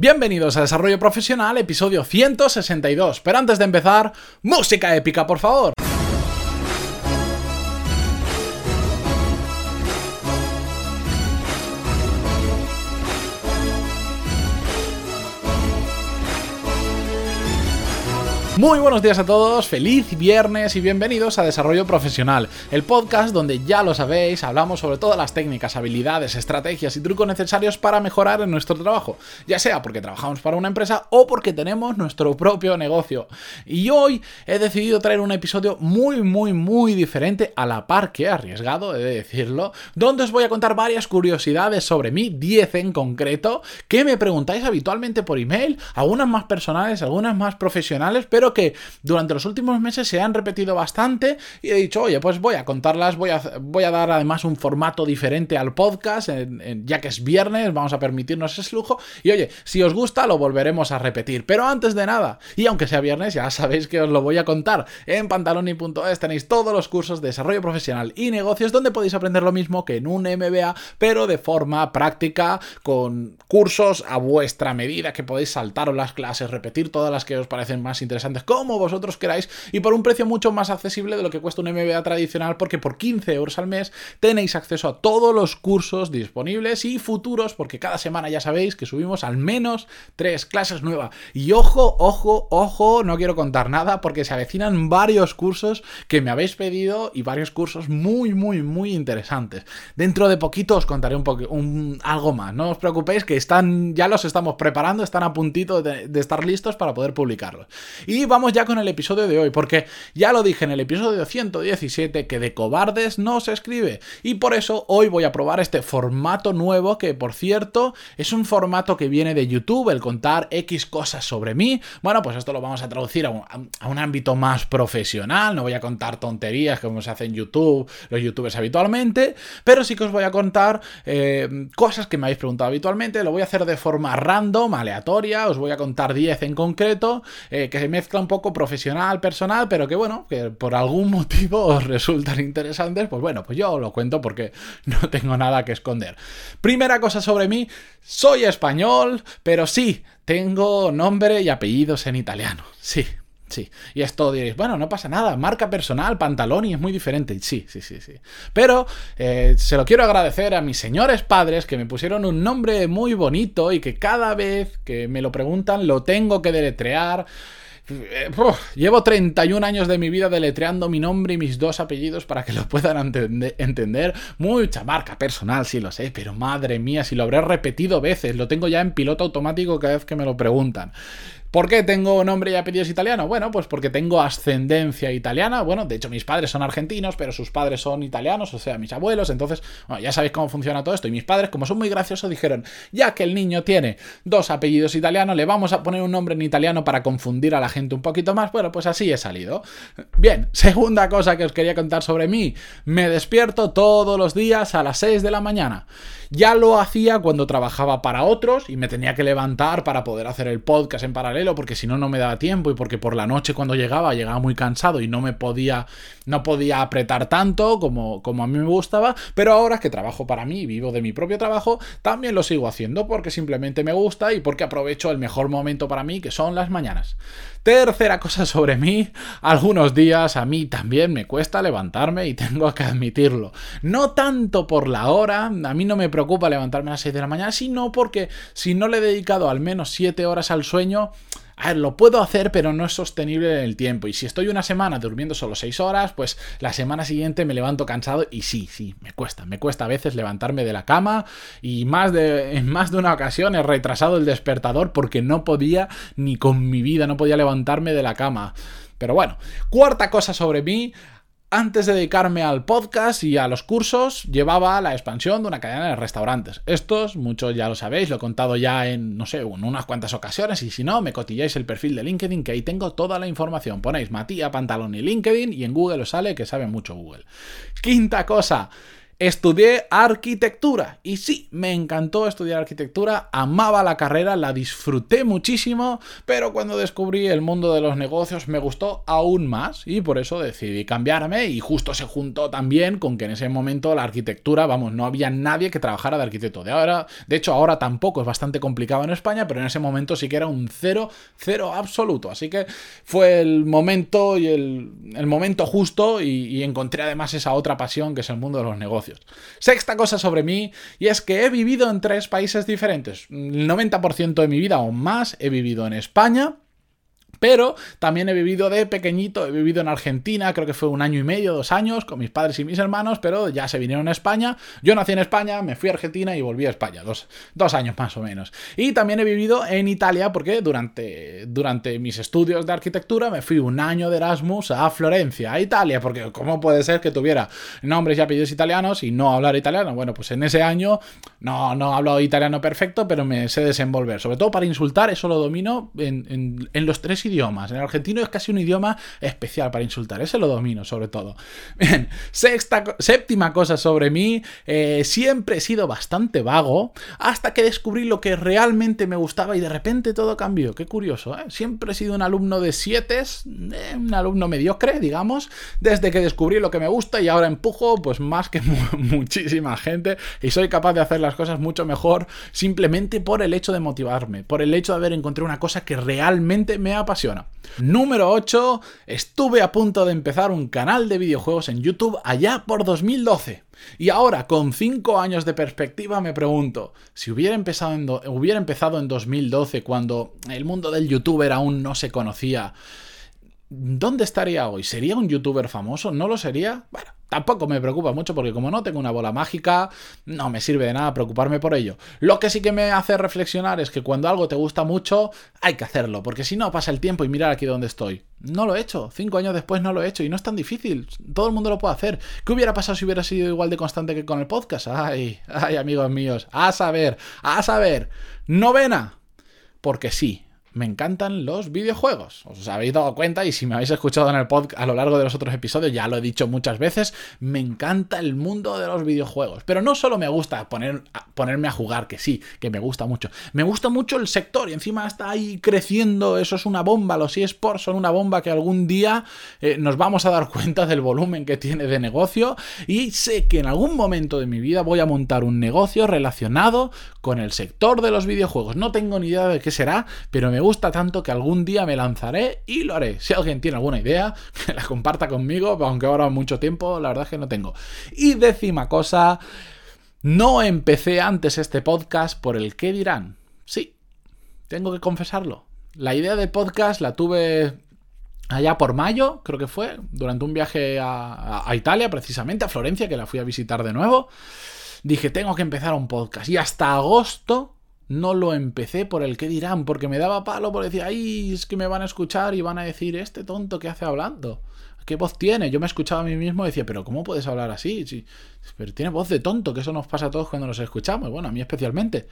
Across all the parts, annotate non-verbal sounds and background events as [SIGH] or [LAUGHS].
Bienvenidos a Desarrollo Profesional, episodio 162. Pero antes de empezar, música épica, por favor. Muy buenos días a todos, feliz viernes y bienvenidos a Desarrollo Profesional, el podcast donde ya lo sabéis, hablamos sobre todas las técnicas, habilidades, estrategias y trucos necesarios para mejorar en nuestro trabajo, ya sea porque trabajamos para una empresa o porque tenemos nuestro propio negocio. Y hoy he decidido traer un episodio muy, muy, muy diferente a la par que arriesgado, he de decirlo, donde os voy a contar varias curiosidades sobre mí, 10 en concreto, que me preguntáis habitualmente por email, algunas más personales, algunas más profesionales, pero que durante los últimos meses se han repetido bastante y he dicho, oye, pues voy a contarlas, voy a, voy a dar además un formato diferente al podcast, ya que es viernes, vamos a permitirnos ese lujo y oye, si os gusta lo volveremos a repetir. Pero antes de nada, y aunque sea viernes, ya sabéis que os lo voy a contar, en pantaloni.es tenéis todos los cursos de desarrollo profesional y negocios donde podéis aprender lo mismo que en un MBA, pero de forma práctica, con cursos a vuestra medida, que podéis saltaros las clases, repetir todas las que os parecen más interesantes como vosotros queráis y por un precio mucho más accesible de lo que cuesta un MBA tradicional porque por 15 euros al mes tenéis acceso a todos los cursos disponibles y futuros porque cada semana ya sabéis que subimos al menos tres clases nuevas. Y ojo, ojo, ojo, no quiero contar nada porque se avecinan varios cursos que me habéis pedido y varios cursos muy, muy, muy interesantes. Dentro de poquito os contaré un un, algo más. No os preocupéis que están, ya los estamos preparando, están a puntito de, de estar listos para poder publicarlos. Y vamos ya con el episodio de hoy, porque ya lo dije en el episodio 117 que de cobardes no se escribe. Y por eso hoy voy a probar este formato nuevo que, por cierto, es un formato que viene de YouTube, el contar X cosas sobre mí. Bueno, pues esto lo vamos a traducir a un, ámbito más profesional, no voy a contar tonterías como se hace en YouTube, los youtubers habitualmente, pero sí que os voy a contar eh, cosas que me habéis preguntado habitualmente, lo voy a hacer de forma random, aleatoria, os voy a contar 10 en concreto, eh, que se mezclan un poco profesional, personal, pero que bueno, que por algún [LAUGHS] motivo os resultan interesantes, pues bueno, pues yo lo cuento porque [LAUGHS] no tengo nada que esconder. Primera cosa sobre mí, soy español, pero sí, tengo nombre y apellidos en italiano. Sí, Sí, y esto diréis, bueno, no pasa nada, marca personal, pantalón y es muy diferente. Sí, sí, sí, sí. Pero eh, se lo quiero agradecer a mis señores padres que me pusieron un nombre muy bonito y que cada vez que me lo preguntan lo tengo que deletrear. Eh, llevo 31 años de mi vida deletreando mi nombre y mis dos apellidos para que lo puedan entender. Mucha marca personal, sí lo sé, pero madre mía, si lo habré repetido veces, lo tengo ya en piloto automático cada vez que me lo preguntan. ¿Por qué tengo nombre y apellidos italiano? Bueno, pues porque tengo ascendencia italiana. Bueno, de hecho mis padres son argentinos, pero sus padres son italianos, o sea, mis abuelos. Entonces, bueno, ya sabéis cómo funciona todo esto. Y mis padres, como son muy graciosos, dijeron, ya que el niño tiene dos apellidos italianos, le vamos a poner un nombre en italiano para confundir a la gente un poquito más. Bueno, pues así he salido. Bien, [LAUGHS] segunda cosa que os quería contar sobre mí. Me despierto todos los días a las 6 de la mañana. Ya lo hacía cuando trabajaba para otros y me tenía que levantar para poder hacer el podcast en paralelo porque si no no me daba tiempo y porque por la noche cuando llegaba llegaba muy cansado y no me podía no podía apretar tanto como, como a mí me gustaba, pero ahora que trabajo para mí vivo de mi propio trabajo, también lo sigo haciendo porque simplemente me gusta y porque aprovecho el mejor momento para mí que son las mañanas. Tercera cosa sobre mí, algunos días a mí también me cuesta levantarme y tengo que admitirlo. No tanto por la hora, a mí no me preocupa levantarme a las 6 de la mañana, sino porque si no le he dedicado al menos 7 horas al sueño, a ver, lo puedo hacer, pero no es sostenible en el tiempo. Y si estoy una semana durmiendo solo 6 horas, pues la semana siguiente me levanto cansado y sí, sí, me cuesta. Me cuesta a veces levantarme de la cama y más de, en más de una ocasión he retrasado el despertador porque no podía ni con mi vida, no podía levantarme de la cama. Pero bueno, cuarta cosa sobre mí, antes de dedicarme al podcast y a los cursos, llevaba la expansión de una cadena de restaurantes. Estos, muchos ya lo sabéis, lo he contado ya en, no sé, en unas cuantas ocasiones, y si no, me cotilláis el perfil de LinkedIn, que ahí tengo toda la información. Ponéis Matías Pantalón y LinkedIn, y en Google os sale que sabe mucho Google. Quinta cosa. Estudié arquitectura y sí, me encantó estudiar arquitectura, amaba la carrera, la disfruté muchísimo, pero cuando descubrí el mundo de los negocios me gustó aún más y por eso decidí cambiarme y justo se juntó también con que en ese momento la arquitectura, vamos, no había nadie que trabajara de arquitecto. De ahora, de hecho ahora tampoco es bastante complicado en España, pero en ese momento sí que era un cero, cero absoluto. Así que fue el momento y el, momento justo y encontré además esa otra pasión que es el mundo de los negocios. Sexta cosa sobre mí, y es que he vivido en tres países diferentes. El 90% de mi vida o más he vivido en España, pero también he vivido de pequeñito, he vivido en Argentina, creo que fue un año y medio, dos años, con mis padres y mis hermanos, pero ya se vinieron a España. Yo nací en España, me fui a Argentina y volví a España, dos, años más o menos. Y también he vivido en Italia porque durante, durante mis estudios de arquitectura me fui un año de Erasmus a Florencia, a Italia, porque ¿cómo puede ser que tuviera nombres y apellidos italianos y no hablar italiano? Bueno, pues en ese año no, no hablo italiano perfecto, pero me sé desenvolver. Sobre todo para insultar, eso lo domino en, en, en los tres idiomas idiomas. En el argentino es casi un idioma especial para insultar. Ese lo domino, sobre todo. Bien, sexta, séptima cosa sobre mí. Eh, siempre he sido bastante vago hasta que descubrí lo que realmente me gustaba y de repente todo cambió. Qué curioso, ¿eh? Siempre he sido un alumno de siete, eh, un alumno mediocre, digamos, desde que descubrí lo que me gusta y ahora empujo pues más que [LAUGHS] muchísima gente y soy capaz de hacer las cosas mucho mejor simplemente por el hecho de motivarme, por el hecho de haber encontrado una cosa que realmente me Número 8. Estuve a punto de empezar un canal de videojuegos en YouTube allá por 2012. Y ahora, con 5 años de perspectiva, me pregunto, si hubiera empezado, en hubiera empezado en 2012, cuando el mundo del youtuber aún no se conocía, ¿dónde estaría hoy? ¿Sería un youtuber famoso? ¿No lo sería? Bueno, Tampoco me preocupa mucho porque como no tengo una bola mágica, no me sirve de nada preocuparme por ello. Lo que sí que me hace reflexionar es que cuando algo te gusta mucho, hay que hacerlo, porque si no pasa el tiempo y mirar aquí donde estoy. No lo he hecho, cinco años después no lo he hecho y no es tan difícil, todo el mundo lo puede hacer. ¿Qué hubiera pasado si hubiera sido igual de constante que con el podcast? Ay, ay amigos míos, a saber, a saber. Novena, porque sí, me encantan los videojuegos. Os habéis dado cuenta y si me habéis escuchado en el podcast a lo largo de los otros episodios, ya lo he dicho muchas veces, me encanta el mundo de los videojuegos. Pero no solo me gusta poner, ponerme a jugar, que sí, que me gusta mucho. Me gusta mucho el sector y encima está ahí creciendo, eso es una bomba, los eSports son una bomba que algún día eh, nos vamos a dar cuenta del volumen que tiene de negocio y sé que en algún momento de mi vida voy a montar un negocio relacionado con el sector de los videojuegos. No tengo ni idea de qué será, pero me me gusta tanto que algún día me lanzaré y lo haré. Si alguien tiene alguna idea, [LAUGHS] que la comparta conmigo, aunque ahora mucho tiempo, la verdad es que no tengo. Y décima cosa, no empecé antes este podcast por el qué dirán. Sí, tengo que confesarlo. La idea del podcast la tuve allá por mayo, creo que fue, durante un viaje a, Italia, precisamente, a Florencia, que la fui a visitar de nuevo. Dije, tengo que empezar un podcast. Y hasta agosto no lo empecé por el que dirán, porque me daba palo, por decir, ay, es que me van a escuchar y van a decir, este tonto que hace hablando. ¿Qué voz tiene? Yo me escuchaba a mí mismo y decía, pero ¿cómo puedes hablar así? Sí, pero tiene voz de tonto, que eso nos pasa a todos cuando nos escuchamos, bueno, a mí especialmente.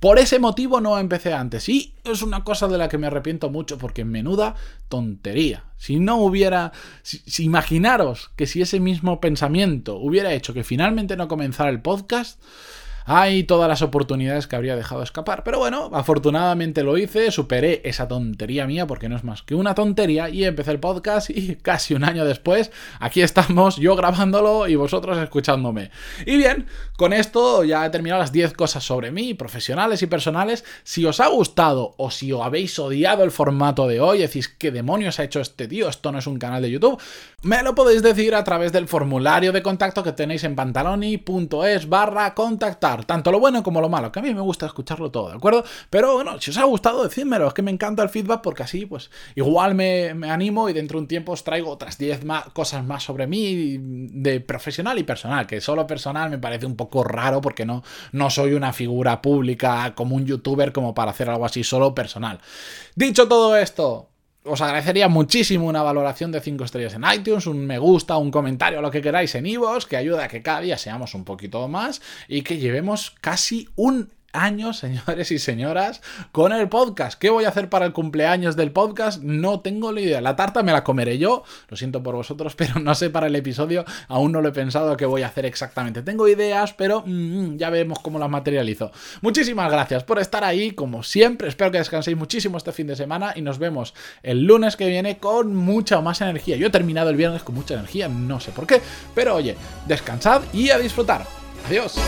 Por ese motivo no empecé antes. Y es una cosa de la que me arrepiento mucho, porque menuda tontería. Si no hubiera... si imaginaros que si ese mismo pensamiento hubiera hecho que finalmente no comenzara el podcast hay todas las oportunidades que habría dejado escapar. Pero bueno, afortunadamente lo hice, superé esa tontería mía, porque no es más que una tontería, y empecé el podcast y [LAUGHS] casi un año después, aquí estamos, yo grabándolo y vosotros escuchándome. Y bien, con esto ya he terminado las 10 cosas sobre mí, profesionales y personales. Si os ha gustado o si os habéis odiado el formato de hoy, decís, ¿qué demonios ha hecho este tío? Esto no es un canal de YouTube. Me lo podéis decir a través del formulario de contacto que tenéis en pantaloni.es barra contactar tanto lo bueno como lo malo, que a mí me gusta escucharlo todo, ¿de acuerdo? Pero bueno, si os ha gustado, decídmelo, es que me encanta el feedback porque así, pues, igual me, animo y dentro de un tiempo os traigo otras 10 cosas más sobre mí de profesional y personal, que solo personal me parece un poco raro porque no, no soy una figura pública como un youtuber como para hacer algo así solo personal. Dicho todo esto, os agradecería muchísimo una valoración de 5 estrellas en iTunes, un me gusta, un comentario, lo que queráis en iVoox, que ayuda a que cada día seamos un poquito más y que llevemos casi un años, señores y señoras, con el podcast. ¿Qué voy a hacer para el cumpleaños del podcast? No tengo ni idea. La tarta me la comeré yo, lo siento por vosotros, [LAUGHS] pero no sé para el episodio, aún no lo he pensado qué voy a hacer exactamente. Tengo ideas, pero mm, ya vemos cómo las materializo. Muchísimas gracias por estar ahí, como siempre. Espero que descanséis muchísimo este fin de semana y nos vemos el lunes que viene con mucha más energía. Yo he terminado el viernes con mucha energía, no sé por qué, pero oye, descansad y a disfrutar. Adiós.